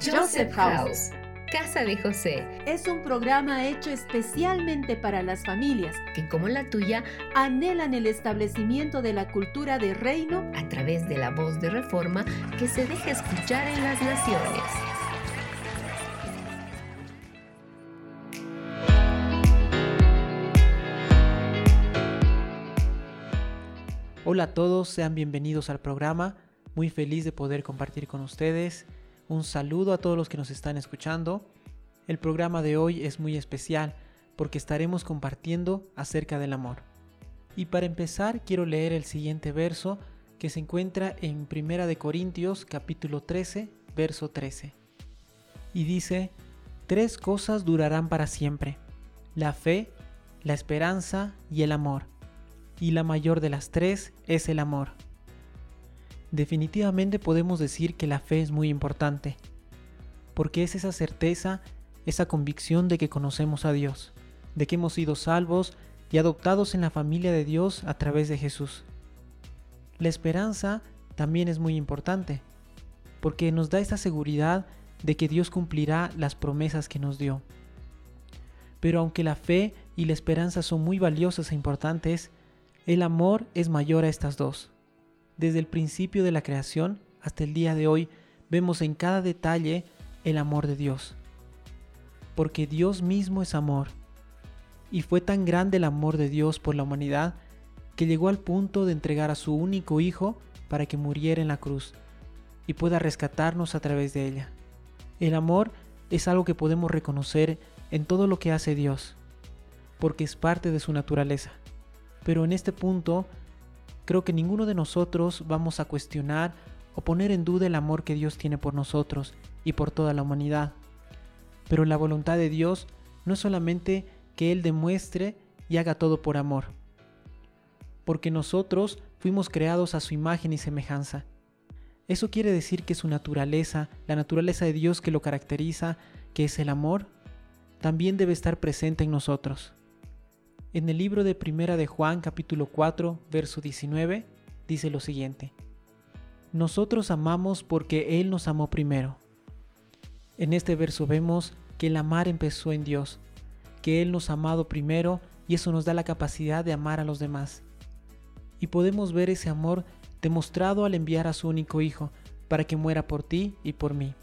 Joseph House. Casa de José es un programa hecho especialmente para las familias que, como la tuya, anhelan el establecimiento de la cultura de reino a través de la voz de reforma que se deja escuchar en las naciones. Hola a todos, sean bienvenidos al programa. Muy feliz de poder compartir con ustedes. Un saludo a todos los que nos están escuchando. El programa de hoy es muy especial porque estaremos compartiendo acerca del amor. Y para empezar quiero leer el siguiente verso que se encuentra en Primera de Corintios capítulo 13, verso 13. Y dice, tres cosas durarán para siempre, la fe, la esperanza y el amor. Y la mayor de las tres es el amor. Definitivamente podemos decir que la fe es muy importante, porque es esa certeza, esa convicción de que conocemos a Dios, de que hemos sido salvos y adoptados en la familia de Dios a través de Jesús. La esperanza también es muy importante, porque nos da esa seguridad de que Dios cumplirá las promesas que nos dio. Pero aunque la fe y la esperanza son muy valiosas e importantes, el amor es mayor a estas dos. Desde el principio de la creación hasta el día de hoy vemos en cada detalle el amor de Dios. Porque Dios mismo es amor. Y fue tan grande el amor de Dios por la humanidad que llegó al punto de entregar a su único Hijo para que muriera en la cruz y pueda rescatarnos a través de ella. El amor es algo que podemos reconocer en todo lo que hace Dios, porque es parte de su naturaleza. Pero en este punto Creo que ninguno de nosotros vamos a cuestionar o poner en duda el amor que Dios tiene por nosotros y por toda la humanidad. Pero la voluntad de Dios no es solamente que Él demuestre y haga todo por amor, porque nosotros fuimos creados a su imagen y semejanza. Eso quiere decir que su naturaleza, la naturaleza de Dios que lo caracteriza, que es el amor, también debe estar presente en nosotros. En el libro de Primera de Juan capítulo 4, verso 19, dice lo siguiente. Nosotros amamos porque Él nos amó primero. En este verso vemos que el amar empezó en Dios, que Él nos ha amado primero y eso nos da la capacidad de amar a los demás. Y podemos ver ese amor demostrado al enviar a su único Hijo para que muera por ti y por mí.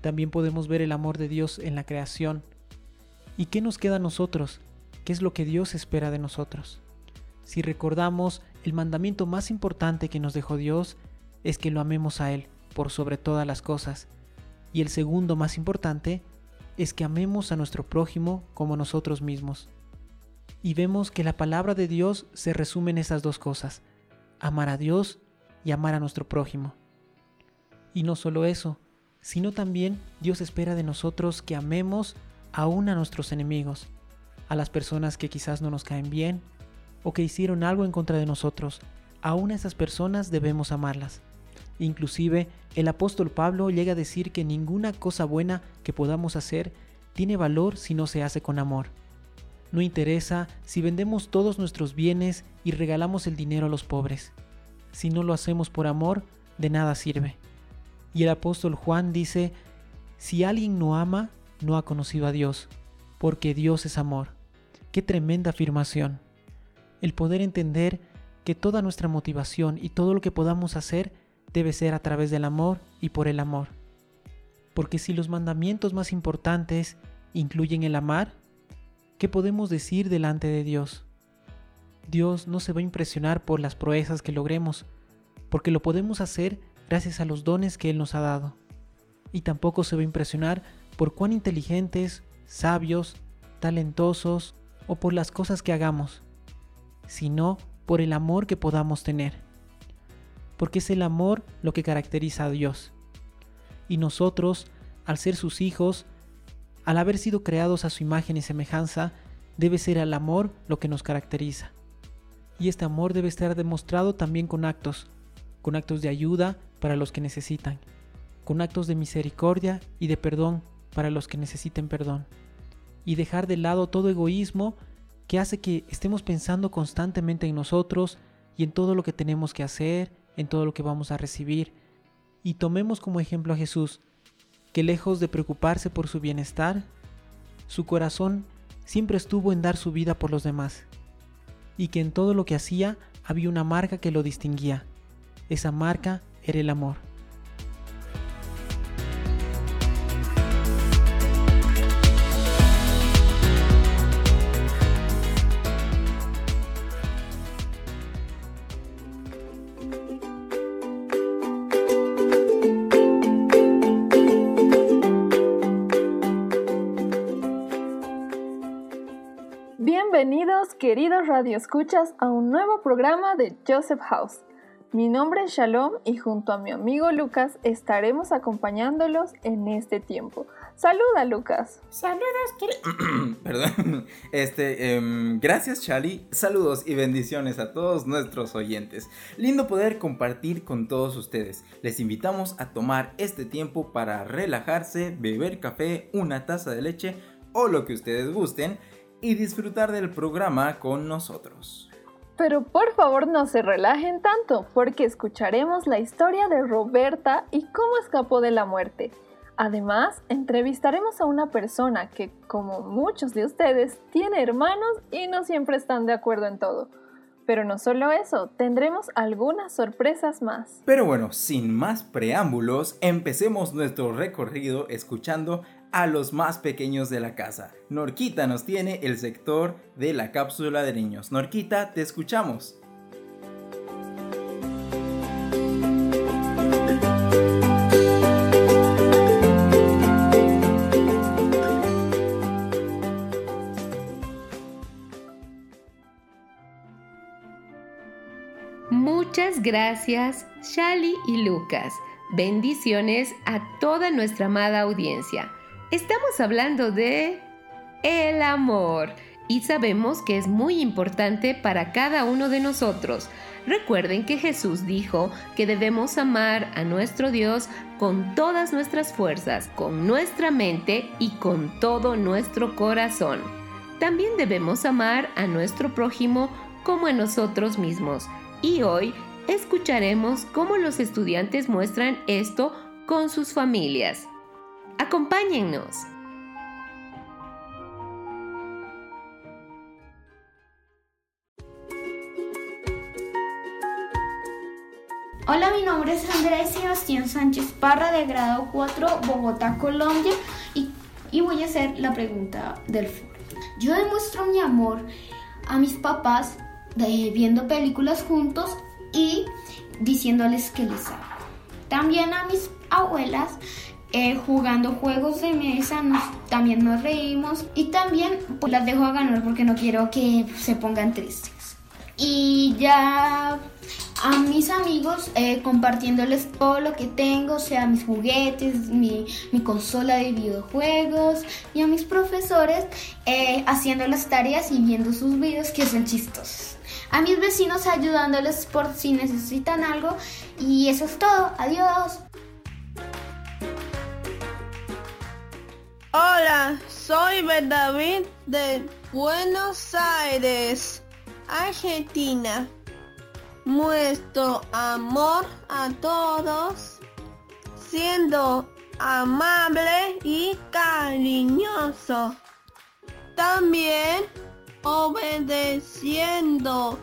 También podemos ver el amor de Dios en la creación. ¿Y qué nos queda a nosotros? Qué es lo que Dios espera de nosotros. Si recordamos, el mandamiento más importante que nos dejó Dios es que lo amemos a Él por sobre todas las cosas. Y el segundo más importante es que amemos a nuestro prójimo como nosotros mismos. Y vemos que la palabra de Dios se resume en esas dos cosas, amar a Dios y amar a nuestro prójimo. Y no solo eso, sino también Dios espera de nosotros que amemos aún a nuestros enemigos a las personas que quizás no nos caen bien o que hicieron algo en contra de nosotros. Aún a esas personas debemos amarlas. Inclusive el apóstol Pablo llega a decir que ninguna cosa buena que podamos hacer tiene valor si no se hace con amor. No interesa si vendemos todos nuestros bienes y regalamos el dinero a los pobres. Si no lo hacemos por amor, de nada sirve. Y el apóstol Juan dice, si alguien no ama, no ha conocido a Dios, porque Dios es amor. Qué tremenda afirmación. El poder entender que toda nuestra motivación y todo lo que podamos hacer debe ser a través del amor y por el amor. Porque si los mandamientos más importantes incluyen el amar, ¿qué podemos decir delante de Dios? Dios no se va a impresionar por las proezas que logremos, porque lo podemos hacer gracias a los dones que Él nos ha dado. Y tampoco se va a impresionar por cuán inteligentes, sabios, talentosos o por las cosas que hagamos, sino por el amor que podamos tener. Porque es el amor lo que caracteriza a Dios. Y nosotros, al ser sus hijos, al haber sido creados a su imagen y semejanza, debe ser el amor lo que nos caracteriza. Y este amor debe estar demostrado también con actos, con actos de ayuda para los que necesitan, con actos de misericordia y de perdón para los que necesiten perdón y dejar de lado todo egoísmo que hace que estemos pensando constantemente en nosotros y en todo lo que tenemos que hacer, en todo lo que vamos a recibir. Y tomemos como ejemplo a Jesús, que lejos de preocuparse por su bienestar, su corazón siempre estuvo en dar su vida por los demás, y que en todo lo que hacía había una marca que lo distinguía. Esa marca era el amor. Radioescuchas, a un nuevo programa de Joseph House. Mi nombre es Shalom y junto a mi amigo Lucas estaremos acompañándolos en este tiempo. Saluda, Lucas. Saludos, Perdón. Este, em, gracias, Charlie. Saludos y bendiciones a todos nuestros oyentes. Lindo poder compartir con todos ustedes. Les invitamos a tomar este tiempo para relajarse, beber café, una taza de leche o lo que ustedes gusten y disfrutar del programa con nosotros. Pero por favor no se relajen tanto, porque escucharemos la historia de Roberta y cómo escapó de la muerte. Además, entrevistaremos a una persona que, como muchos de ustedes, tiene hermanos y no siempre están de acuerdo en todo. Pero no solo eso, tendremos algunas sorpresas más. Pero bueno, sin más preámbulos, empecemos nuestro recorrido escuchando a los más pequeños de la casa. Norquita nos tiene el sector de la cápsula de niños. Norquita, te escuchamos. Gracias, Shali y Lucas. Bendiciones a toda nuestra amada audiencia. Estamos hablando de el amor y sabemos que es muy importante para cada uno de nosotros. Recuerden que Jesús dijo que debemos amar a nuestro Dios con todas nuestras fuerzas, con nuestra mente y con todo nuestro corazón. También debemos amar a nuestro prójimo como a nosotros mismos. Y hoy escucharemos cómo los estudiantes muestran esto con sus familias. Acompáñennos. Hola, mi nombre es Andrés Sebastián Sánchez Parra de grado 4, Bogotá, Colombia, y, y voy a hacer la pregunta del foro. Yo demuestro mi amor a mis papás viendo películas juntos y diciéndoles que les amo. También a mis abuelas eh, jugando juegos de mesa, también nos reímos y también pues, las dejo a ganar porque no quiero que se pongan tristes. Y ya a mis amigos eh, compartiéndoles todo lo que tengo, sea, mis juguetes, mi, consola de videojuegos y a mis profesores eh, haciendo las tareas y viendo sus videos que son chistosos. A mis vecinos ayudándoles por si necesitan algo y eso es todo. Adiós. Hola, soy David de Buenos Aires, Argentina. Muestro amor a todos, siendo amable y cariñoso. También obedeciendo.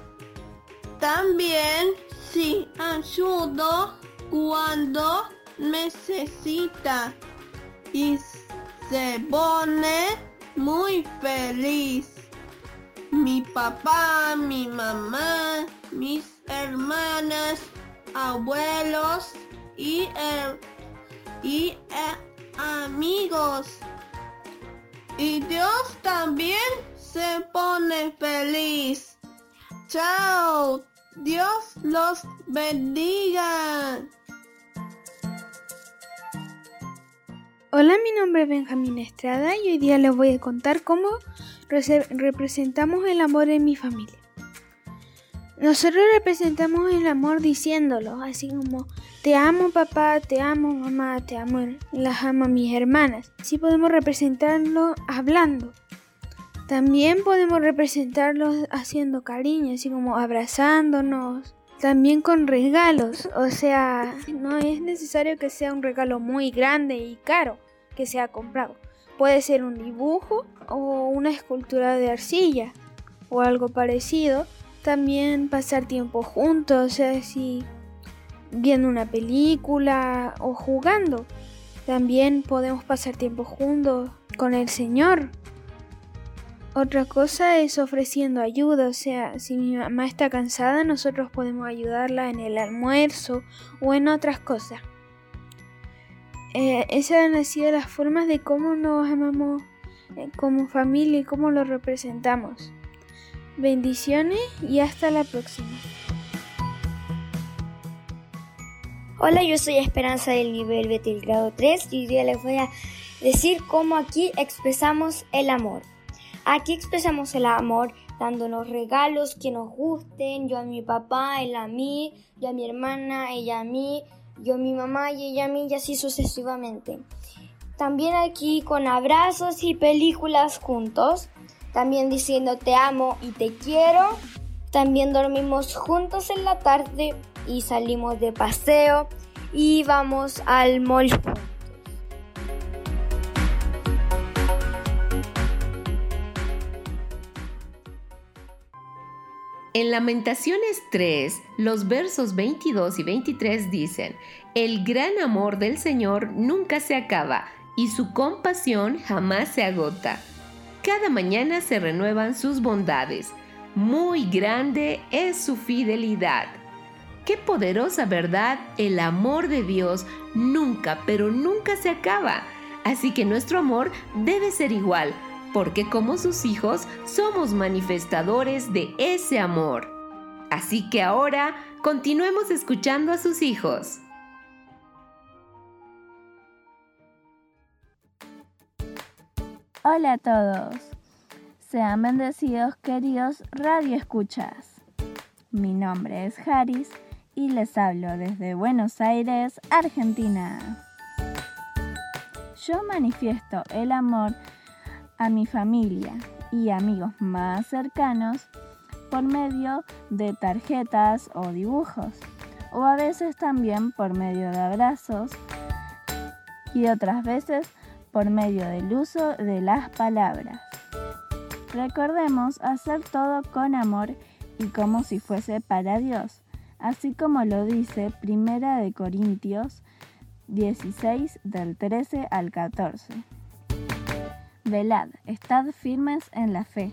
También si ayudo cuando necesita. Y se pone muy feliz. Mi papá, mi mamá, mis hermanas, abuelos y, y eh, amigos. Y Dios también se pone feliz. Chao. Dios los bendiga. Hola, mi nombre es Benjamín Estrada y hoy día les voy a contar cómo representamos el amor en mi familia. Nosotros representamos el amor diciéndolo, así como te amo papá, te amo mamá, te amo, las amo mis hermanas. Así podemos representarlo hablando. También podemos representarlo haciendo cariño, así como abrazándonos, también con regalos, o sea, no es necesario que sea un regalo muy grande y caro. que se ha comprado. Puede ser un dibujo o una escultura de arcilla o algo parecido. También pasar tiempo juntos, o sea, si viendo una película o jugando. También podemos pasar tiempo juntos con el Señor. Otra cosa es ofreciendo ayuda, o sea, si mi mamá está cansada, nosotros podemos ayudarla en el almuerzo o en otras cosas. Eh, esas han sido las formas de cómo nos amamos eh, como familia y cómo lo representamos. Bendiciones y hasta la próxima. Hola, yo soy Esperanza del nivel Betel grado 3 y hoy día les voy a decir cómo aquí expresamos el amor. Aquí expresamos el amor dándonos regalos que nos gusten, yo a mi papá, él a mí, yo a mi hermana, ella a mí, yo a mi mamá y ella a mí y así sucesivamente. También aquí con abrazos y películas juntos, también diciendo te amo y te quiero. También dormimos juntos en la tarde y salimos de paseo y vamos al mall En Lamentaciones 3, los versos 22 y 23 dicen, El gran amor del Señor nunca se acaba y su compasión jamás se agota. Cada mañana se renuevan sus bondades. Muy grande es su fidelidad. Qué poderosa verdad, el amor de Dios nunca, pero nunca se acaba. Así que nuestro amor debe ser igual porque como sus hijos somos manifestadores de ese amor. Así que ahora continuemos escuchando a sus hijos. Hola a todos. Sean bendecidos queridos Radio Escuchas. Mi nombre es Haris y les hablo desde Buenos Aires, Argentina. Yo manifiesto el amor a mi familia y amigos más cercanos por medio de tarjetas o dibujos, o a veces también por medio de abrazos y otras veces por medio del uso de las palabras. Recordemos hacer todo con amor y como si fuese para Dios, así como lo dice Primera de Corintios 16 del 13 al 14. Velad, estad firmes en la fe,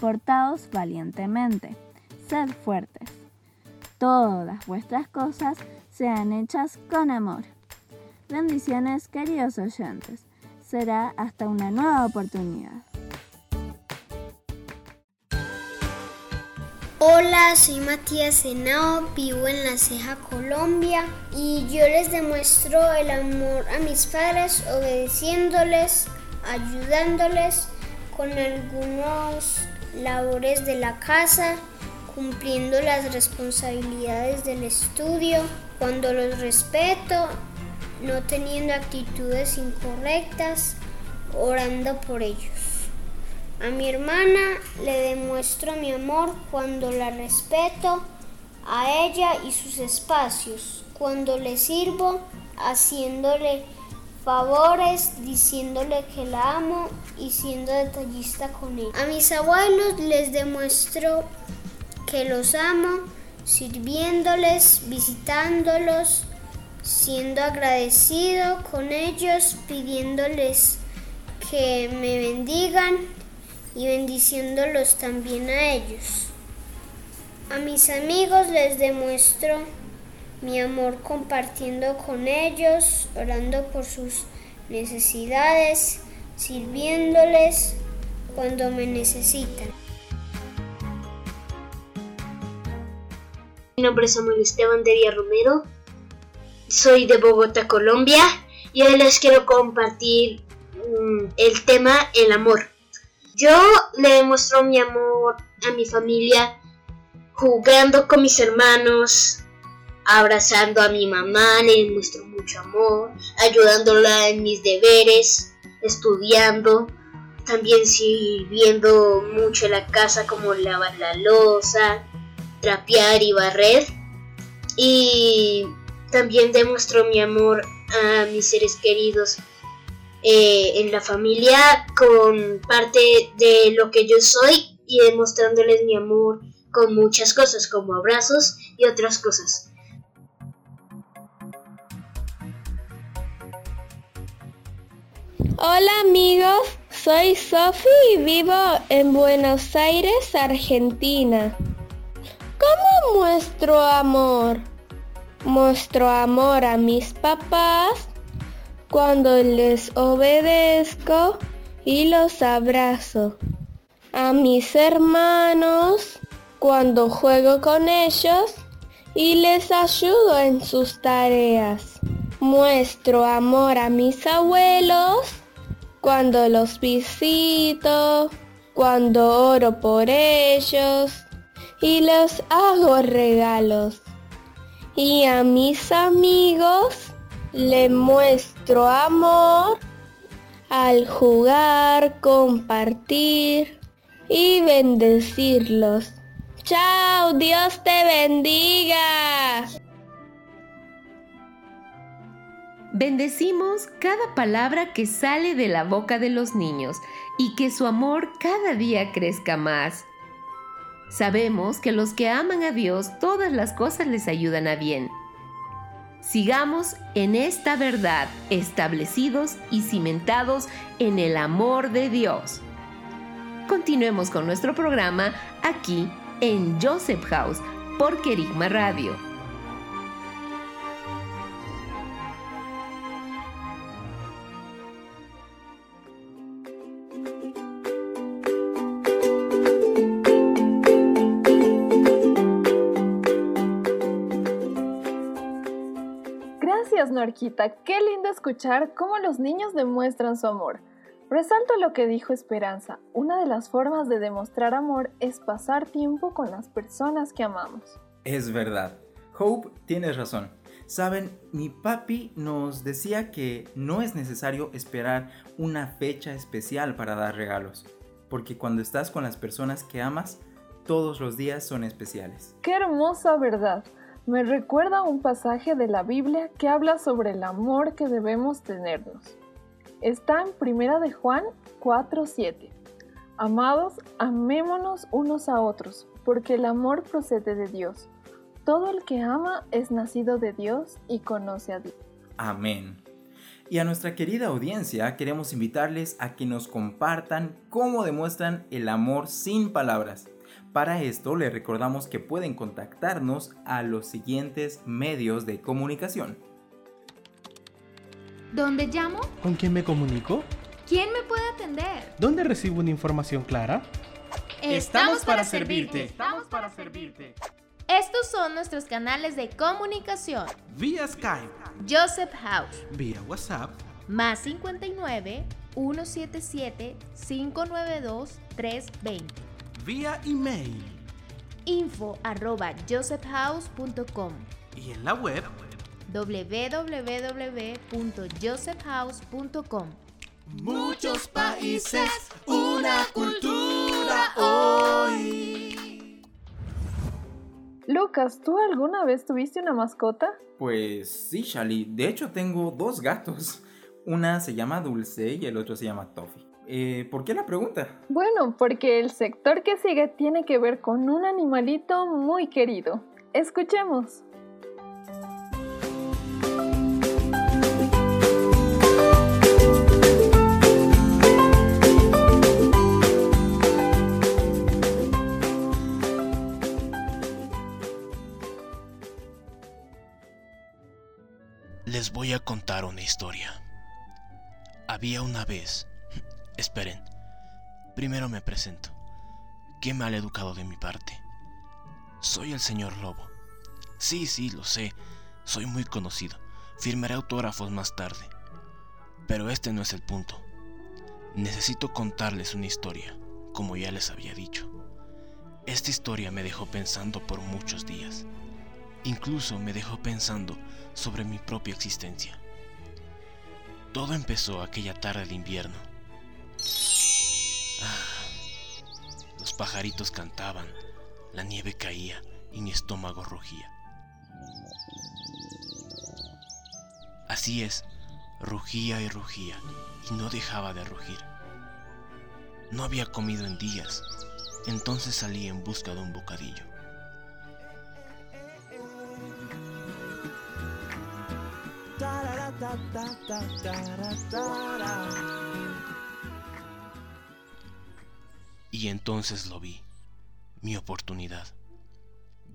portaos valientemente, sed fuertes. Todas vuestras cosas sean hechas con amor. Bendiciones, queridos oyentes. Será hasta una nueva oportunidad. Hola, soy Matías Senao, vivo en La Ceja, Colombia y yo les demuestro el amor a mis padres obedeciéndoles ayudándoles con algunos labores de la casa, cumpliendo las responsabilidades del estudio, cuando los respeto, no teniendo actitudes incorrectas, orando por ellos. A mi hermana le demuestro mi amor cuando la respeto, a ella y sus espacios, cuando le sirvo, haciéndole favores diciéndole que la amo y siendo detallista con él. A mis abuelos les demuestro que los amo sirviéndoles, visitándolos, siendo agradecido con ellos, pidiéndoles que me bendigan y bendiciéndolos también a ellos. A mis amigos les demuestro mi amor compartiendo con ellos, orando por sus necesidades, sirviéndoles cuando me necesitan. Mi nombre es Samuel Esteban de Villa Romero, soy de Bogotá, Colombia, y hoy les quiero compartir mm, el tema el amor. Yo le demuestro mi amor a mi familia jugando con mis hermanos, abrazando a mi mamá, le muestro mucho amor, ayudándola en mis deberes, estudiando, también sirviendo mucho en la casa como lavar la losa, trapear y barrer. Y también demuestro mi amor a mis seres queridos eh, en la familia con parte de lo que yo soy y demostrándoles mi amor con muchas cosas como abrazos y otras cosas. Hola amigos, soy Sofi y vivo en Buenos Aires, Argentina. ¿Cómo muestro amor? Muestro amor a mis papás cuando les obedezco y los abrazo. A mis hermanos cuando juego con ellos y les ayudo en sus tareas. Muestro amor a mis abuelos cuando los visito, cuando oro por ellos y les hago regalos. Y a mis amigos le muestro amor al jugar, compartir y bendecirlos. Chao, Dios te bendiga. Bendecimos cada palabra que sale de la boca de los niños y que su amor cada día crezca más. Sabemos que los que aman a Dios todas las cosas les ayudan a bien. Sigamos en esta verdad, establecidos y cimentados en el amor de Dios. Continuemos con nuestro programa aquí en Joseph House por Kerigma Radio. Norquita. Qué lindo escuchar cómo los niños demuestran su amor. Resalto lo que dijo Esperanza. Una de las formas de demostrar amor es pasar tiempo con las personas que amamos. Es verdad. Hope, tienes razón. Saben, mi papi nos decía que no es necesario esperar una fecha especial para dar regalos, porque cuando estás con las personas que amas, todos los días son especiales. Qué hermosa verdad. Me recuerda un pasaje de la Biblia que habla sobre el amor que debemos tenernos. Está en Primera de Juan 4:7. Amados, amémonos unos a otros, porque el amor procede de Dios. Todo el que ama es nacido de Dios y conoce a Dios. Amén. Y a nuestra querida audiencia queremos invitarles a que nos compartan cómo demuestran el amor sin palabras. Para esto les recordamos que pueden contactarnos a los siguientes medios de comunicación. ¿Dónde llamo? ¿Con quién me comunico? ¿Quién me puede atender? ¿Dónde recibo una información clara? Estamos, para, servirte. Estamos para servirte. Estos son nuestros canales de comunicación. Vía Skype. Joseph House. Vía WhatsApp. Más 59 177 592 320. Vía email. Info arroba josephhouse.com. Y en la web www.josephhouse.com. Muchos países, una cultura hoy. Lucas, ¿tú alguna vez tuviste una mascota? Pues sí, Shali. De hecho, tengo dos gatos. Una se llama Dulce y el otro se llama Toffee. Eh, ¿Por qué la pregunta? Bueno, porque el sector que sigue tiene que ver con un animalito muy querido. Escuchemos. Les voy a contar una historia. Había una vez... Esperen. Primero me presento. Qué mal educado de mi parte. Soy el señor Lobo. Sí, sí, lo sé. Soy muy conocido. Firmaré autógrafos más tarde. Pero este no es el punto. Necesito contarles una historia, como ya les había dicho. Esta historia me dejó pensando por muchos días. Incluso me dejó pensando sobre mi propia existencia. Todo empezó aquella tarde de invierno. Pajaritos cantaban, la nieve caía y mi estómago rugía. Así es, Rugía y rugía y no dejaba de rugir. No había comido en días, entonces salí en busca de un bocadillo. Y entonces lo vi, mi oportunidad.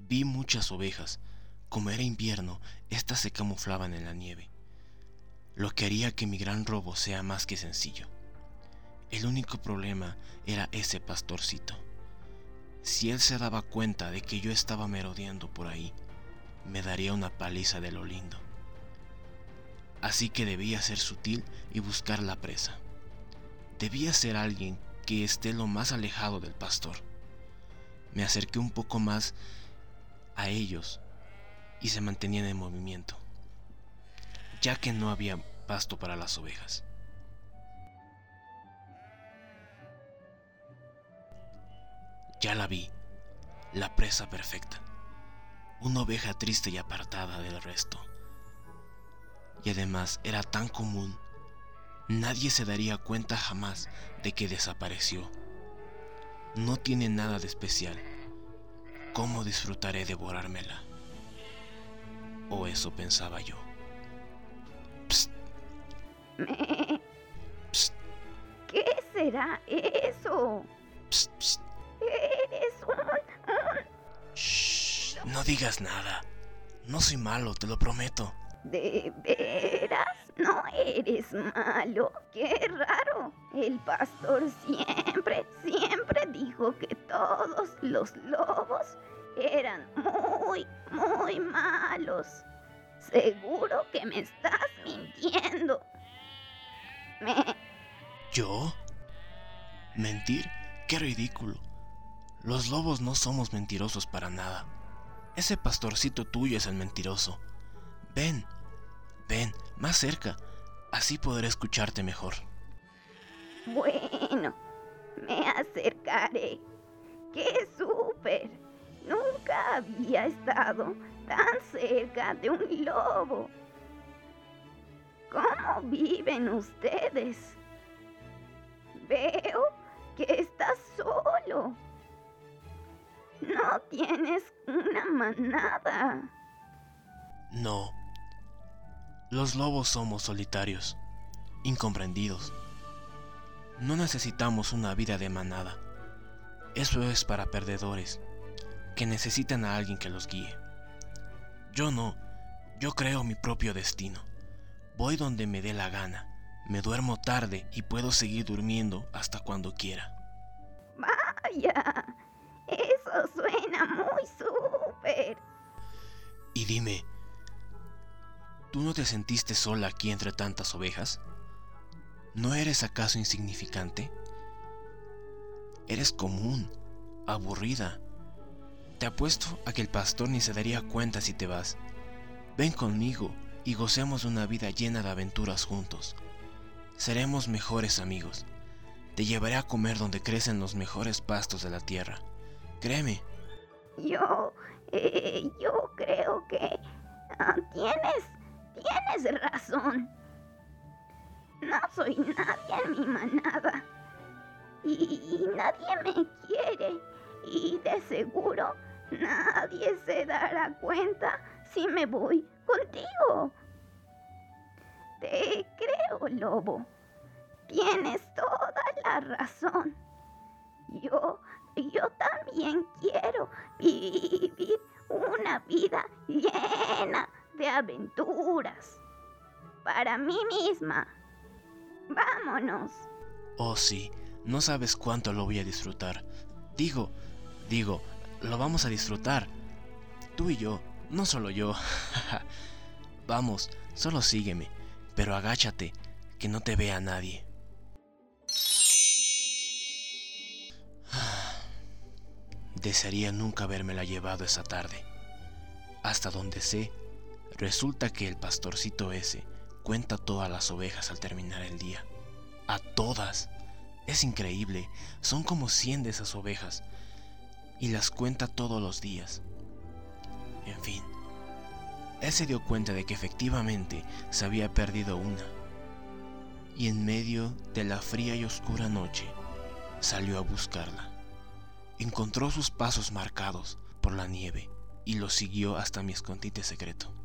Vi muchas ovejas. Como era invierno, éstas se camuflaban en la nieve, lo que haría que mi gran robo sea más que sencillo. El único problema era ese pastorcito. Si él se daba cuenta de que yo estaba merodeando por ahí, me daría una paliza de lo lindo. Así que debía ser sutil y buscar la presa. Debía ser alguien que esté lo más alejado del pastor. Me acerqué un poco más a ellos y se mantenían en movimiento, ya que no había pasto para las ovejas. Ya la vi, la presa perfecta, una oveja triste y apartada del resto. Y además era tan común, nadie se daría cuenta jamás de que desapareció. No tiene nada de especial. ¿Cómo disfrutaré devorármela? O eso pensaba yo. Psst. Psst. ¿Qué será eso? Psst, psst. Eres un... Shh, no digas nada. No soy malo, te lo prometo. ¿De veras? No eres malo. Qué raro. El pastor siempre, siempre dijo que todos los lobos eran muy, muy malos. Seguro que me estás mintiendo. ¿Yo? ¿Mentir? Qué ridículo. Los lobos no somos mentirosos para nada. Ese pastorcito tuyo es el mentiroso. Ven, ven, más cerca. Así podré escucharte mejor. Bueno, me acercaré. ¡Qué súper! Nunca había estado tan cerca de un lobo. ¿Cómo viven ustedes? Veo que estás solo. No tienes una manada. No. Los lobos somos solitarios, incomprendidos. No necesitamos una vida de manada. Eso es para perdedores, que necesitan a alguien que los guíe. Yo no, yo creo mi propio destino. Voy donde me dé la gana, me duermo tarde y puedo seguir durmiendo hasta cuando quiera. Vaya, eso suena muy súper. Y dime, ¿tú no te sentiste sola aquí entre tantas ovejas? ¿No eres acaso insignificante? Eres común, aburrida. Te apuesto a que el pastor ni se daría cuenta si te vas. Ven conmigo y gocemos de una vida llena de aventuras juntos. Seremos mejores amigos. Te llevaré a comer donde crecen los mejores pastos de la tierra. Créeme. Yo, eh, yo creo que ah, tienes, tienes razón. No soy nadie en mi manada. Y, nadie me quiere. Y de seguro nadie se dará cuenta si me voy contigo. Te creo, lobo. Tienes toda la razón. Yo, yo también quiero vivir una vida llena de aventuras. Para mí misma. Vámonos. Oh sí, no sabes cuánto lo voy a disfrutar. Digo, digo, lo vamos a disfrutar. Tú y yo, no solo yo. Vamos, solo sígueme, pero agáchate, que no te vea nadie. Desearía nunca habérmela llevado esa tarde. Hasta donde sé, resulta que el pastorcito ese cuenta todas las ovejas al terminar el día. A todas. Es increíble, son como 100 de esas ovejas. Y las cuenta todos los días. En fin, él se dio cuenta de que efectivamente se había perdido una, y en medio de la fría y oscura noche salió a buscarla. Encontró sus pasos marcados por la nieve y los siguió hasta mi escondite secreto.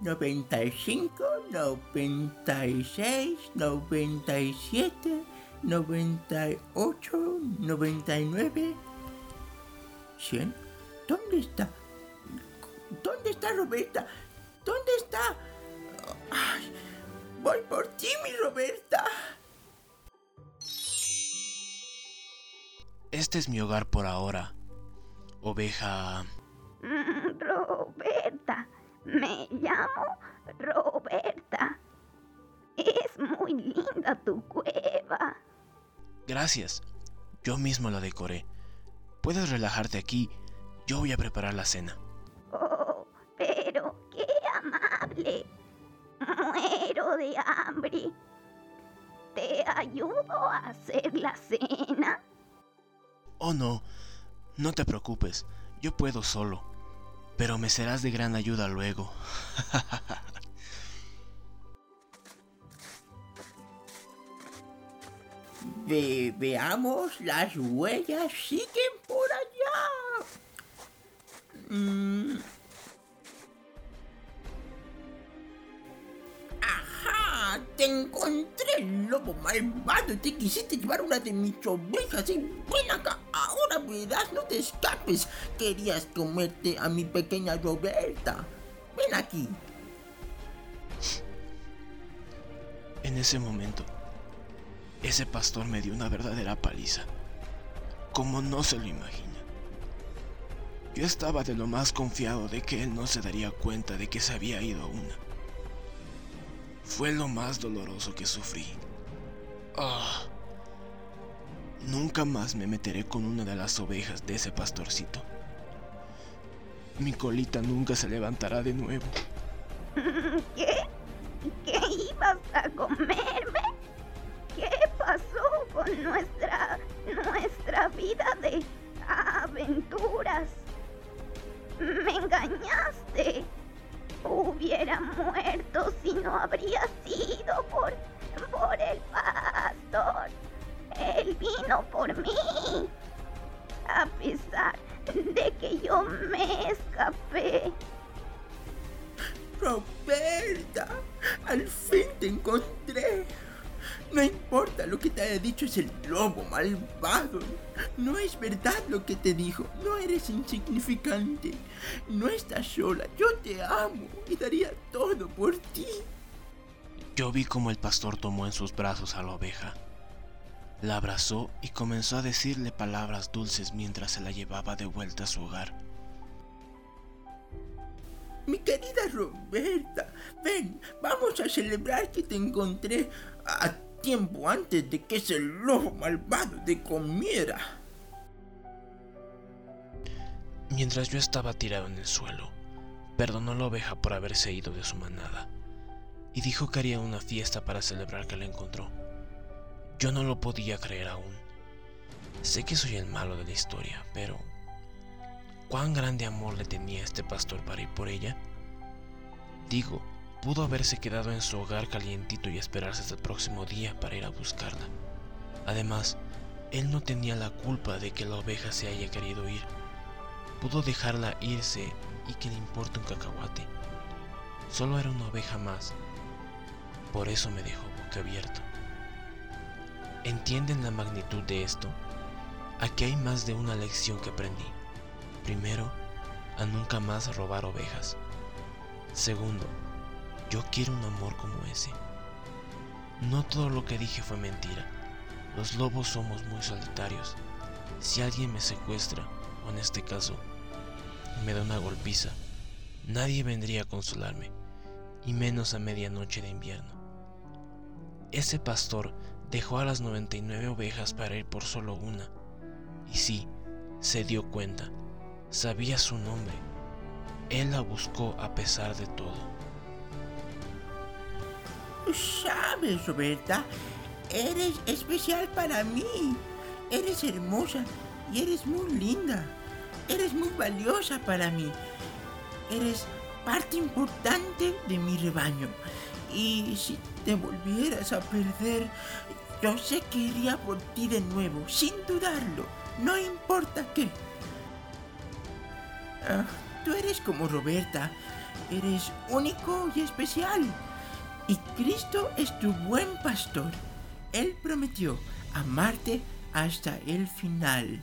95, 96, 97, 98, 99, 100. ¿Dónde está? ¿Dónde está Roberta? ¿Dónde está? Ay, voy por ti, mi Roberta. Este es mi hogar por ahora. Oveja... Roberta, me llamo Roberta. Es muy linda tu cueva. Gracias. Yo mismo la decoré. Puedes relajarte aquí. Yo voy a preparar la cena. Oh, pero qué amable. Muero de hambre. ¿Te ayudo a hacer la cena? Oh no, no te preocupes, yo puedo solo, pero me serás de gran ayuda luego. Ve- veamos, las huellas siguen por allá. Mm. Ajá, te encontré, lobo malvado. Te quisiste llevar una de mis ovejas. Ven acá, no te escapes. Querías comerte a mi pequeña Roberta. Ven aquí. En ese momento, ese pastor me dio una verdadera paliza. Como no se lo imagina. Yo estaba de lo más confiado de que él no se daría cuenta de que se había ido una. Fue lo más doloroso que sufrí. Ah. Nunca más me meteré con una de las ovejas de ese pastorcito. Mi colita nunca se levantará de nuevo. ¿Qué? ¿Qué ibas a comerme? ¿Qué pasó con nuestra nuestra vida de aventuras? Me engañaste. Hubiera muerto si no habría sido por por el pastor. Él vino por mí. A pesar de que yo me escapé. Roberta, al fin te encontré. No importa lo que te haya dicho ese lobo malvado. No es verdad lo que te dijo. No eres insignificante. No estás sola. Yo te amo y daría todo por ti. Yo vi como el pastor tomó en sus brazos a la oveja. La abrazó y comenzó a decirle palabras dulces mientras se la llevaba de vuelta a su hogar. Mi querida Roberta, ven, vamos a celebrar que te encontré a tiempo antes de que ese lobo malvado te comiera. Mientras yo estaba tirado en el suelo, perdonó a la oveja por haberse ido de su manada y dijo que haría una fiesta para celebrar que la encontró. Yo no lo podía creer aún. Sé que soy el malo de la historia, pero ¿cuán grande amor le tenía este pastor para ir por ella? Digo, pudo haberse quedado en su hogar calientito y esperarse hasta el próximo día para ir a buscarla. Además, él no tenía la culpa de que la oveja se haya querido ir. Pudo dejarla irse y que le importe un cacahuate. Solo era una oveja más. Por eso me dejó boquiabierto. ¿Entienden la magnitud de esto? Aquí hay más de una lección que aprendí. Primero, a nunca más robar ovejas. Segundo, yo quiero un amor como ese. No todo lo que dije fue mentira. Los lobos somos muy solitarios. Si alguien me secuestra, o en este caso, me da una golpiza, nadie vendría a consolarme, y menos a medianoche de invierno. Ese pastor dejó a las 99 ovejas para ir por solo una. Y sí, se dio cuenta, sabía su nombre. Él la buscó a pesar de todo. Sabes, Roberta, eres especial para mí. Eres hermosa y eres muy linda. Eres muy valiosa para mí. Eres parte importante de mi rebaño. Y si te volvieras a perder, yo sé que iría por ti de nuevo, sin dudarlo, no importa qué. Ah, tú eres como Roberta, eres único y especial. Y Cristo es tu buen pastor. Él prometió amarte hasta el final.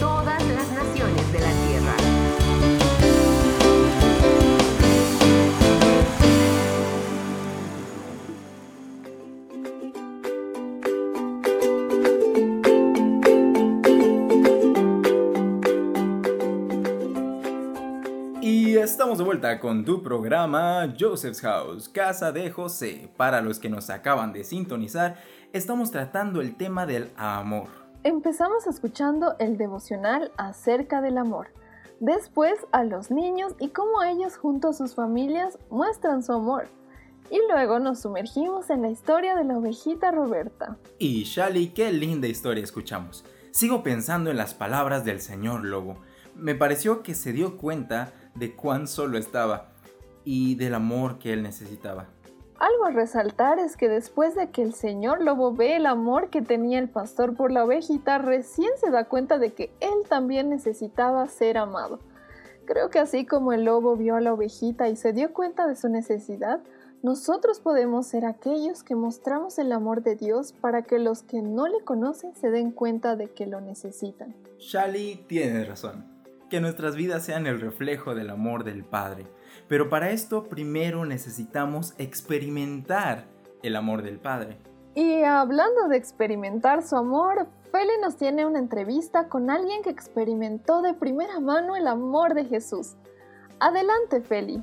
Estamos de vuelta con tu programa Joseph's House, Casa de José. Para los que nos acaban de sintonizar, estamos tratando el tema del amor. Empezamos escuchando el devocional acerca del amor. Después a los niños y cómo ellos junto a sus familias muestran su amor. Y luego nos sumergimos en la historia de la ovejita Roberta. Y Shali, qué linda historia escuchamos. Sigo pensando en las palabras del señor Lobo. Me pareció que se dio cuenta de cuán solo estaba y del amor que él necesitaba. Algo a resaltar es que después de que el señor lobo ve el amor que tenía el pastor por la ovejita, recién se da cuenta de que él también necesitaba ser amado. Creo que así como el lobo vio a la ovejita y se dio cuenta de su necesidad, nosotros podemos ser aquellos que mostramos el amor de Dios para que los que no le conocen se den cuenta de que lo necesitan. Shali tiene razón. Que nuestras vidas sean el reflejo del amor del Padre. Pero para esto primero necesitamos experimentar el amor del Padre. Y hablando de experimentar su amor, Feli nos tiene una entrevista con alguien que experimentó de primera mano el amor de Jesús. Adelante, Feli.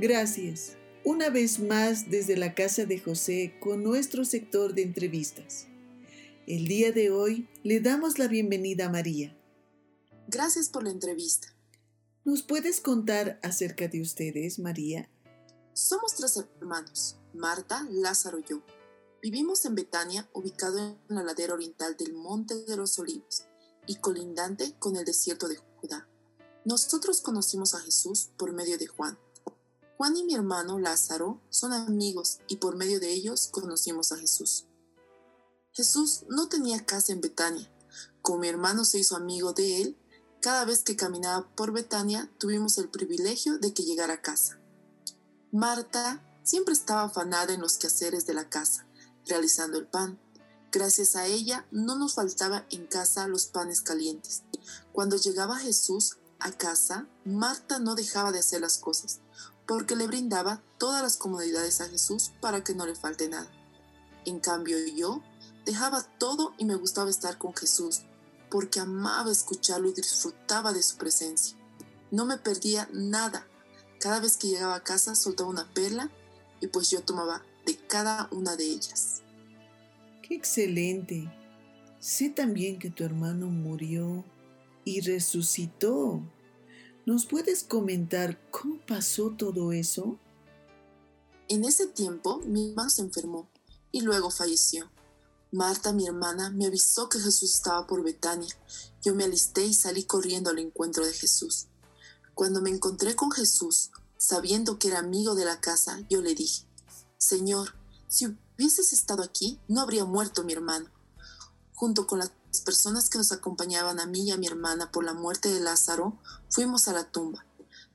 Gracias. Una vez más desde la casa de José con nuestro sector de entrevistas. El día de hoy le damos la bienvenida a María. Gracias por la entrevista. ¿Nos puedes contar acerca de ustedes, María? Somos tres hermanos, Marta, Lázaro y yo. Vivimos en Betania, ubicado en la ladera oriental del Monte de los Olivos y colindante con el desierto de Judá. Nosotros conocimos a Jesús por medio de Juan. Juan y mi hermano Lázaro son amigos y por medio de ellos conocimos a Jesús. Jesús no tenía casa en Betania. Como mi hermano se hizo amigo de él, cada vez que caminaba por Betania tuvimos el privilegio de que llegara a casa. Marta siempre estaba afanada en los quehaceres de la casa, realizando el pan. Gracias a ella no nos faltaba en casa los panes calientes. Cuando llegaba Jesús a casa, Marta no dejaba de hacer las cosas, porque le brindaba todas las comodidades a Jesús para que no le falte nada. En cambio yo dejaba todo y me gustaba estar con Jesús, porque amaba escucharlo y disfrutaba de su presencia. No me perdía nada. Cada vez que llegaba a casa soltaba una perla y pues yo tomaba de cada una de ellas. ¡Qué excelente! Sé también que tu hermano murió y resucitó. ¿Nos puedes comentar cómo pasó todo eso? En ese tiempo mi hermano se enfermó y luego falleció. Marta, mi hermana, me avisó que Jesús estaba por Betania. Yo me alisté y salí corriendo al encuentro de Jesús. Cuando me encontré con Jesús, sabiendo que era amigo de la casa, yo le dije, Señor, si hubieses estado aquí, no habría muerto mi hermano. Junto con las personas que nos acompañaban a mí y a mi hermana por la muerte de Lázaro, fuimos a la tumba.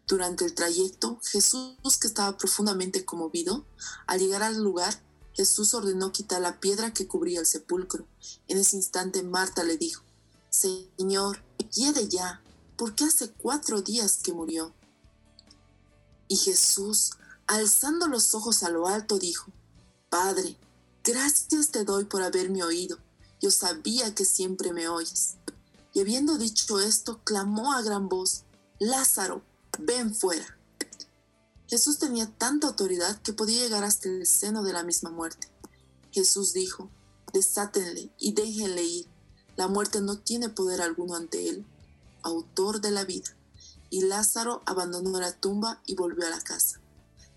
Durante el trayecto, Jesús, que estaba profundamente conmovido, al llegar al lugar, Jesús ordenó quitar la piedra que cubría el sepulcro. En ese instante Marta le dijo, Señor, hiede ya, porque hace cuatro días que murió. Y Jesús, alzando los ojos a lo alto, dijo, Padre, gracias te doy por haberme oído. Yo sabía que siempre me oyes. Y habiendo dicho esto, clamó a gran voz, Lázaro, ven fuera. Jesús tenía tanta autoridad que podía llegar hasta el seno de la misma muerte. Jesús dijo, desátenle y déjenle ir. La muerte no tiene poder alguno ante él, autor de la vida. Y Lázaro abandonó la tumba y volvió a la casa.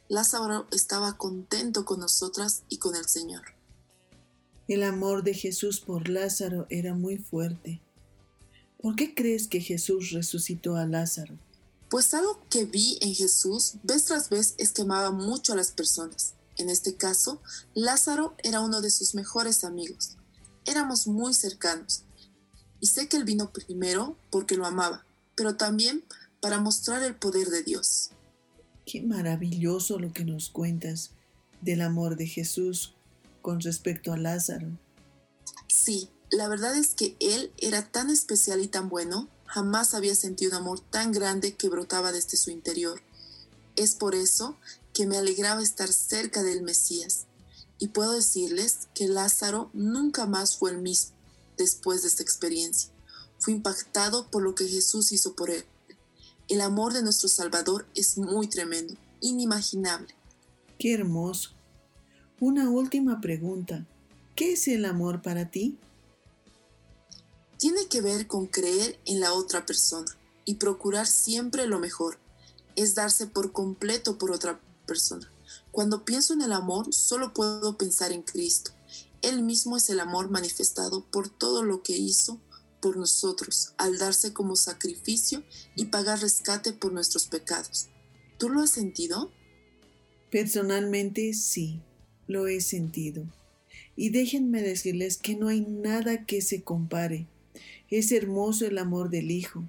Lázaro estaba contento con nosotras y con el Señor. El amor de Jesús por Lázaro era muy fuerte. ¿Por qué crees que Jesús resucitó a Lázaro? Pues algo que vi en Jesús vez tras vez es que amaba mucho a las personas. En este caso, Lázaro era uno de sus mejores amigos. Éramos muy cercanos. Y sé que él vino primero porque lo amaba, pero también para mostrar el poder de Dios. Qué maravilloso lo que nos cuentas del amor de Jesús con respecto a Lázaro. Sí, la verdad es que él era tan especial y tan bueno Jamás había sentido un amor tan grande que brotaba desde su interior. Es por eso que me alegraba estar cerca del Mesías. Y puedo decirles que Lázaro nunca más fue el mismo después de esta experiencia. Fue impactado por lo que Jesús hizo por él. El amor de nuestro Salvador es muy tremendo, inimaginable. Qué hermoso. Una última pregunta. ¿Qué es el amor para ti? tiene que ver con creer en la otra persona y procurar siempre lo mejor. Es darse por completo por otra persona. Cuando pienso en el amor, solo puedo pensar en Cristo. Él mismo es el amor manifestado por todo lo que hizo por nosotros al darse como sacrificio y pagar rescate por nuestros pecados. ¿Tú lo has sentido? Personalmente sí, lo he sentido. Y déjenme decirles que no hay nada que se compare es hermoso el amor del Hijo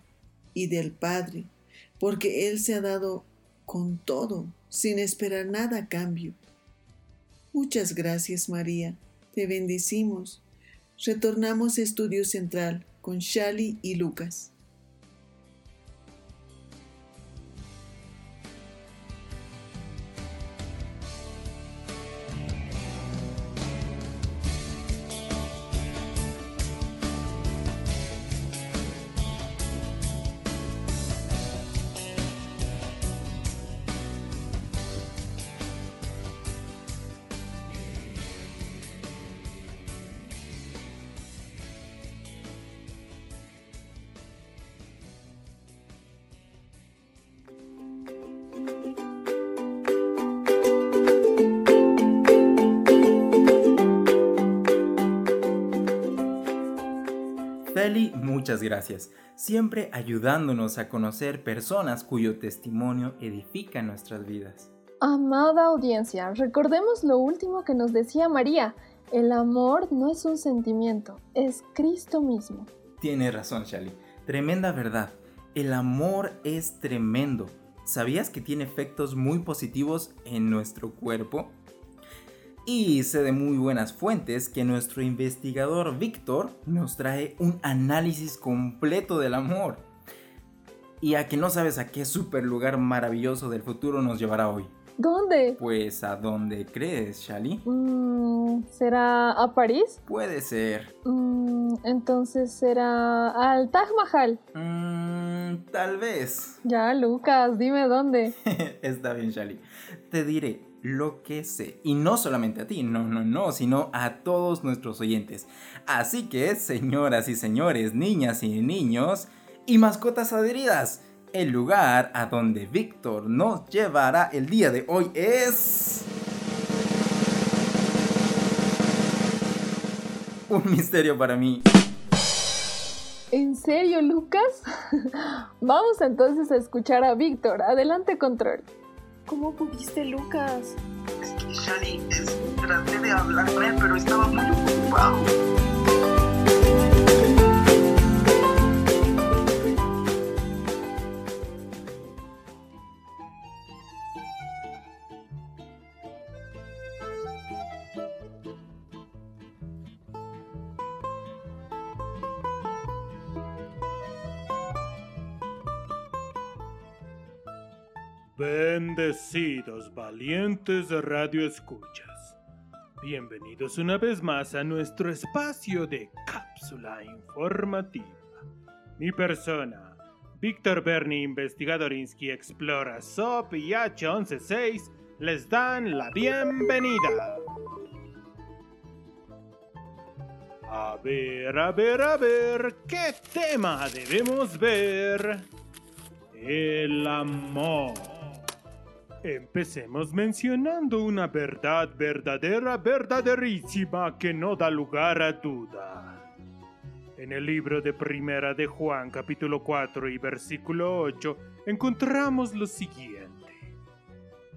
y del Padre, porque Él se ha dado con todo, sin esperar nada a cambio. Muchas gracias, María. Te bendecimos. Retornamos a Estudio Central con Shali y Lucas. Feli, muchas gracias, siempre ayudándonos a conocer personas cuyo testimonio edifica nuestras vidas. Amada audiencia, recordemos lo último que nos decía María, el amor no es un sentimiento, es Cristo mismo. Tiene razón, Shali, tremenda verdad, el amor es tremendo. ¿Sabías que tiene efectos muy positivos en nuestro cuerpo? Y sé de muy buenas fuentes que nuestro investigador Víctor nos trae un análisis completo del amor. Y a que no sabes a qué super lugar maravilloso del futuro nos llevará hoy. ¿Dónde? Pues a dónde crees, Shali. Mm, ¿Será a París? Puede ser. Mm, entonces será al Taj Mahal. Mm, tal vez. Ya, Lucas, dime dónde. Está bien, Shali. Te diré, lo que sé. Y no solamente a ti, no, no, no, sino a todos nuestros oyentes. Así que, señoras y señores, niñas y niños, y mascotas adheridas, el lugar a donde Víctor nos llevará el día de hoy es... Un misterio para mí. ¿En serio, Lucas? Vamos entonces a escuchar a Víctor. Adelante, control. ¿Cómo pudiste, Lucas? Es que Shani, traté de hablar con él, pero estaba muy ocupado. Bendecidos valientes radio escuchas. Bienvenidos una vez más a nuestro espacio de cápsula informativa. Mi persona, Víctor Berni, investigador Insky Explora SOP y H116, les dan la bienvenida. A ver, a ver, a ver, ¿qué tema debemos ver? El amor. Empecemos mencionando una verdad verdadera, verdaderísima, que no da lugar a duda. En el libro de Primera de Juan, capítulo 4 y versículo 8, encontramos lo siguiente.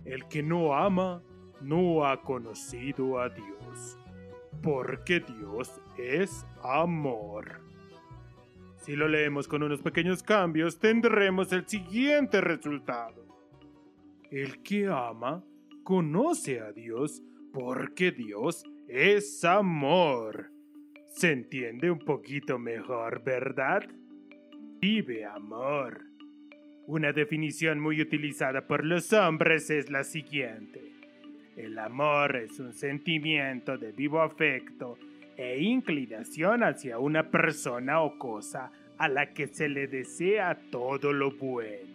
El que no ama, no ha conocido a Dios, porque Dios es amor. Si lo leemos con unos pequeños cambios, tendremos el siguiente resultado. El que ama conoce a Dios porque Dios es amor. Se entiende un poquito mejor, ¿verdad? Vive amor. Una definición muy utilizada por los hombres es la siguiente. El amor es un sentimiento de vivo afecto e inclinación hacia una persona o cosa a la que se le desea todo lo bueno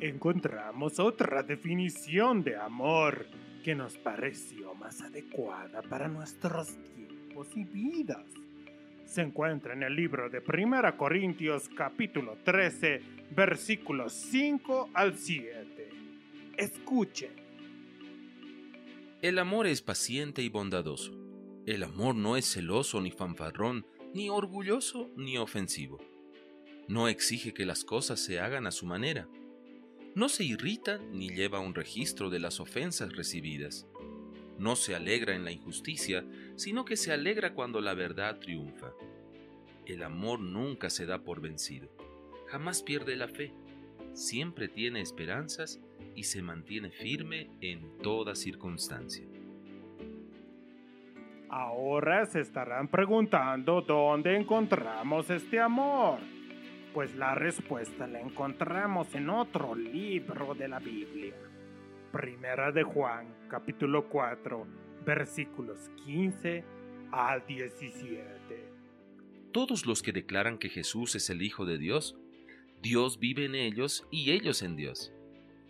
encontramos otra definición de amor que nos pareció más adecuada para nuestros tiempos y vidas. Se encuentra en el libro de Primera Corintios capítulo 13 versículos 5 al 7. Escuchen. El amor es paciente y bondadoso. El amor no es celoso ni fanfarrón, ni orgulloso ni ofensivo. No exige que las cosas se hagan a su manera no se irrita ni lleva un registro de las ofensas recibidas. No se alegra en la injusticia, sino que se alegra cuando la verdad triunfa. El amor nunca se da por vencido, jamás pierde la fe, siempre tiene esperanzas y se mantiene firme en toda circunstancia. Ahora se estarán preguntando dónde encontramos este amor. Pues la respuesta la encontramos en otro libro de la Biblia. Primera de Juan, capítulo 4, versículos 15 al 17. Todos los que declaran que Jesús es el Hijo de Dios, Dios vive en ellos y ellos en Dios.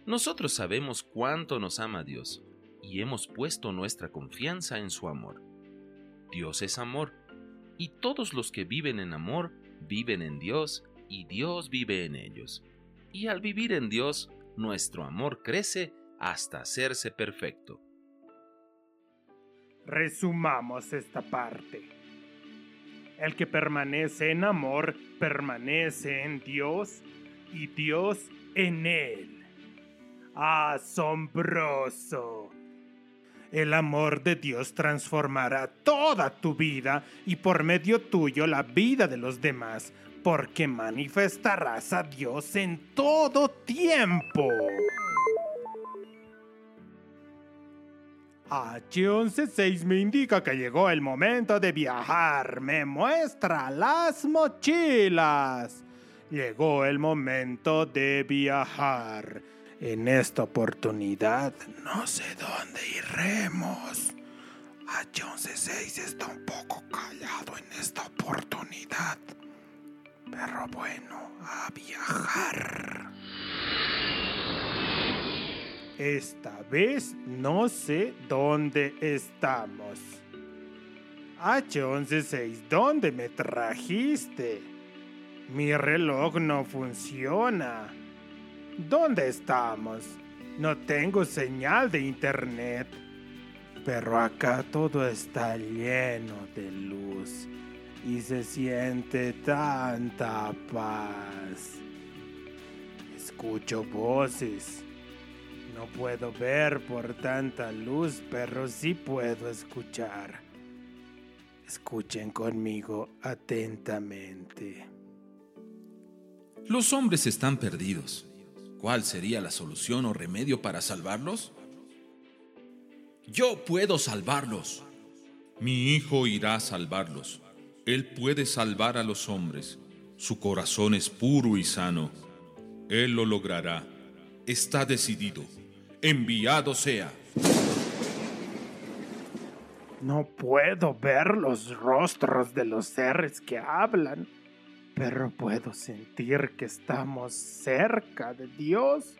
Nosotros sabemos cuánto nos ama Dios y hemos puesto nuestra confianza en su amor. Dios es amor, y todos los que viven en amor viven en Dios y Dios vive en ellos. Y al vivir en Dios, nuestro amor crece hasta hacerse perfecto. Resumamos esta parte. El que permanece en amor permanece en Dios y Dios en él. Asombroso. El amor de Dios transformará toda tu vida y por medio tuyo la vida de los demás, porque manifestarás a Dios en todo tiempo. H116 me indica que llegó el momento de viajar. Me muestra las mochilas. Llegó el momento de viajar. En esta oportunidad no sé dónde iremos. H116 está un poco callado en esta oportunidad. Pero bueno, a viajar. Esta vez no sé dónde estamos. H116, ¿dónde me trajiste? Mi reloj no funciona. ¿Dónde estamos? No tengo señal de internet. Pero acá todo está lleno de luz y se siente tanta paz. Escucho voces. No puedo ver por tanta luz, pero sí puedo escuchar. Escuchen conmigo atentamente. Los hombres están perdidos. ¿Cuál sería la solución o remedio para salvarlos? Yo puedo salvarlos. Mi hijo irá a salvarlos. Él puede salvar a los hombres. Su corazón es puro y sano. Él lo logrará. Está decidido. Enviado sea. No puedo ver los rostros de los seres que hablan, pero puedo sentir que estamos cerca de Dios.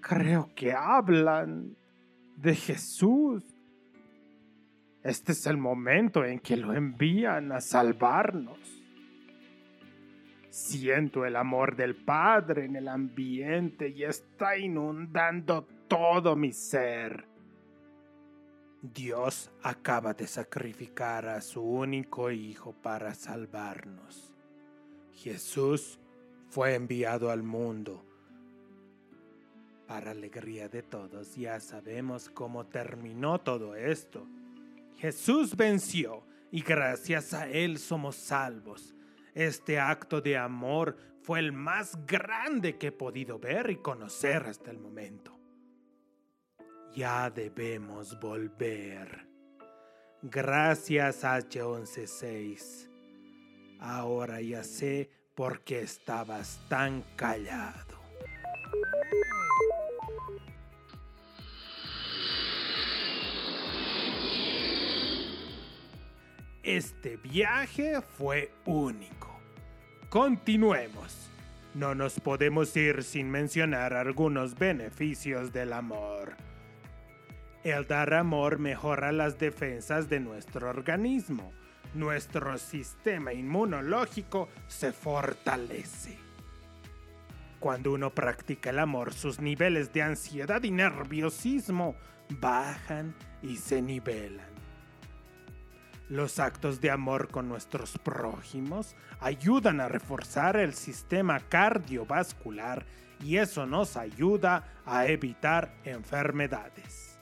Creo que hablan de Jesús. Este es el momento en que lo envían a salvarnos. Siento el amor del Padre en el ambiente y está inundando todo mi ser. Dios acaba de sacrificar a su único Hijo para salvarnos. Jesús fue enviado al mundo. Para alegría de todos, ya sabemos cómo terminó todo esto. Jesús venció y gracias a Él somos salvos. Este acto de amor fue el más grande que he podido ver y conocer hasta el momento. Ya debemos volver. Gracias H116. Ahora ya sé por qué estabas tan callado. Este viaje fue único. Continuemos. No nos podemos ir sin mencionar algunos beneficios del amor. El dar amor mejora las defensas de nuestro organismo. Nuestro sistema inmunológico se fortalece. Cuando uno practica el amor, sus niveles de ansiedad y nerviosismo bajan y se nivelan. Los actos de amor con nuestros prójimos ayudan a reforzar el sistema cardiovascular y eso nos ayuda a evitar enfermedades.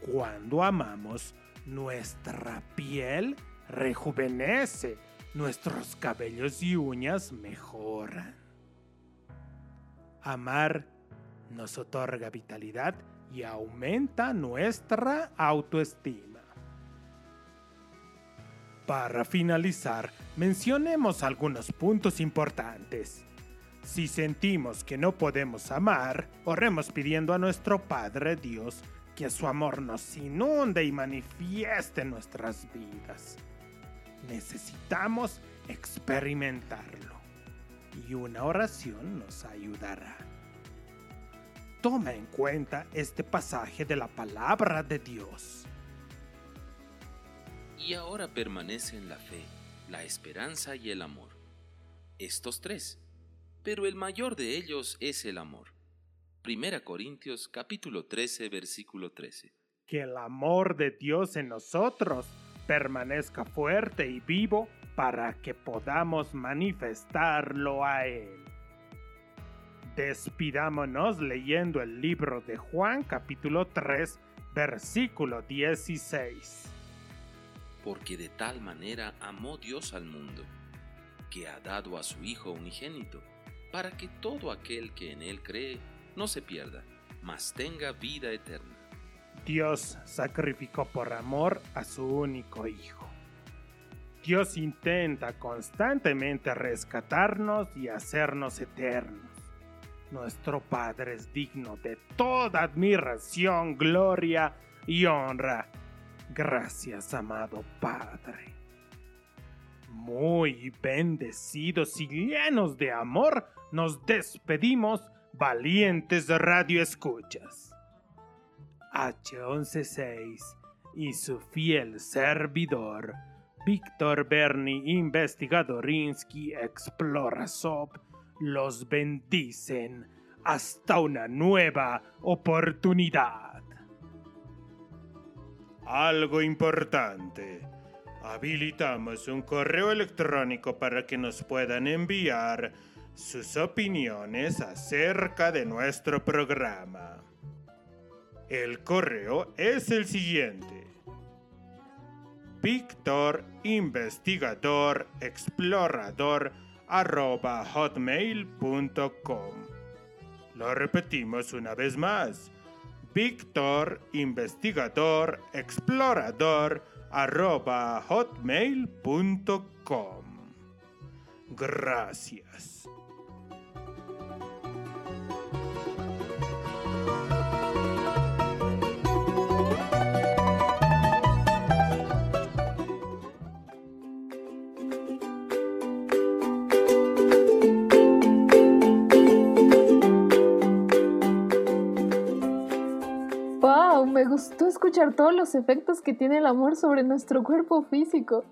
Cuando amamos, nuestra piel rejuvenece, nuestros cabellos y uñas mejoran. Amar nos otorga vitalidad y aumenta nuestra autoestima. Para finalizar, mencionemos algunos puntos importantes. Si sentimos que no podemos amar, oremos pidiendo a nuestro Padre Dios que su amor nos inunde y manifieste nuestras vidas. Necesitamos experimentarlo y una oración nos ayudará. Toma en cuenta este pasaje de la palabra de Dios y ahora permanecen la fe, la esperanza y el amor. Estos tres, pero el mayor de ellos es el amor. Primera Corintios capítulo 13 versículo 13. Que el amor de Dios en nosotros permanezca fuerte y vivo para que podamos manifestarlo a Él. Despidámonos leyendo el libro de Juan capítulo 3 versículo 16 porque de tal manera amó Dios al mundo, que ha dado a su Hijo unigénito, para que todo aquel que en Él cree no se pierda, mas tenga vida eterna. Dios sacrificó por amor a su único Hijo. Dios intenta constantemente rescatarnos y hacernos eternos. Nuestro Padre es digno de toda admiración, gloria y honra Gracias, amado Padre. Muy bendecidos y llenos de amor, nos despedimos, valientes radioescuchas. H116 y su fiel servidor, Víctor Berni, investigadorinsky, explora SOP, los bendicen hasta una nueva oportunidad. Algo importante. Habilitamos un correo electrónico para que nos puedan enviar sus opiniones acerca de nuestro programa. El correo es el siguiente. Víctor Investigador Explorador. Lo repetimos una vez más. Víctor Investigador Explorador arroba hotmail.com. Gracias. Gustó escuchar todos los efectos que tiene el amor sobre nuestro cuerpo físico.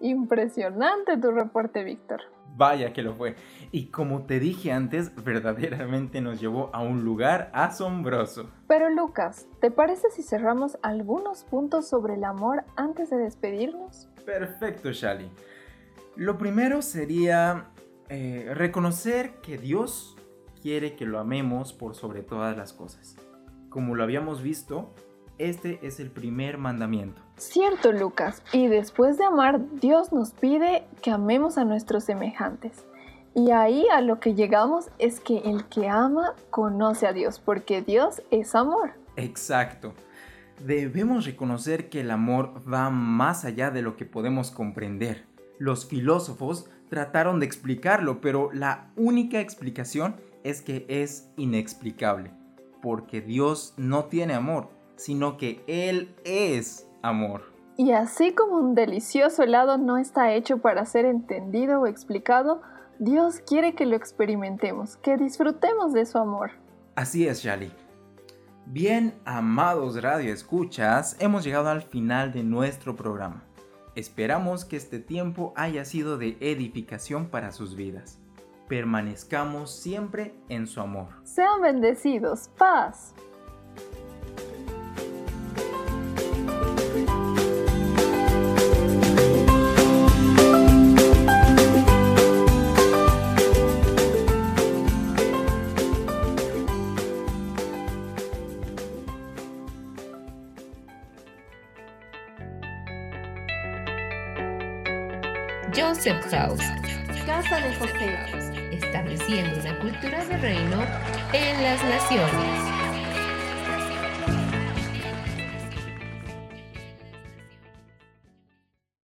Impresionante tu reporte, Víctor. Vaya que lo fue. Y como te dije antes, verdaderamente nos llevó a un lugar asombroso. Pero Lucas, ¿te parece si cerramos algunos puntos sobre el amor antes de despedirnos? Perfecto, Shali. Lo primero sería eh, reconocer que Dios quiere que lo amemos por sobre todas las cosas. Como lo habíamos visto, este es el primer mandamiento. Cierto, Lucas. Y después de amar, Dios nos pide que amemos a nuestros semejantes. Y ahí a lo que llegamos es que el que ama conoce a Dios, porque Dios es amor. Exacto. Debemos reconocer que el amor va más allá de lo que podemos comprender. Los filósofos trataron de explicarlo, pero la única explicación es que es inexplicable, porque Dios no tiene amor, sino que Él es amor. Y así como un delicioso helado no está hecho para ser entendido o explicado, Dios quiere que lo experimentemos, que disfrutemos de su amor. Así es, Shali. Bien, amados Radio Escuchas, hemos llegado al final de nuestro programa. Esperamos que este tiempo haya sido de edificación para sus vidas. Permanezcamos siempre en su amor. Sean bendecidos. Paz. House, Casa de José, estableciendo una cultura de reino en las naciones.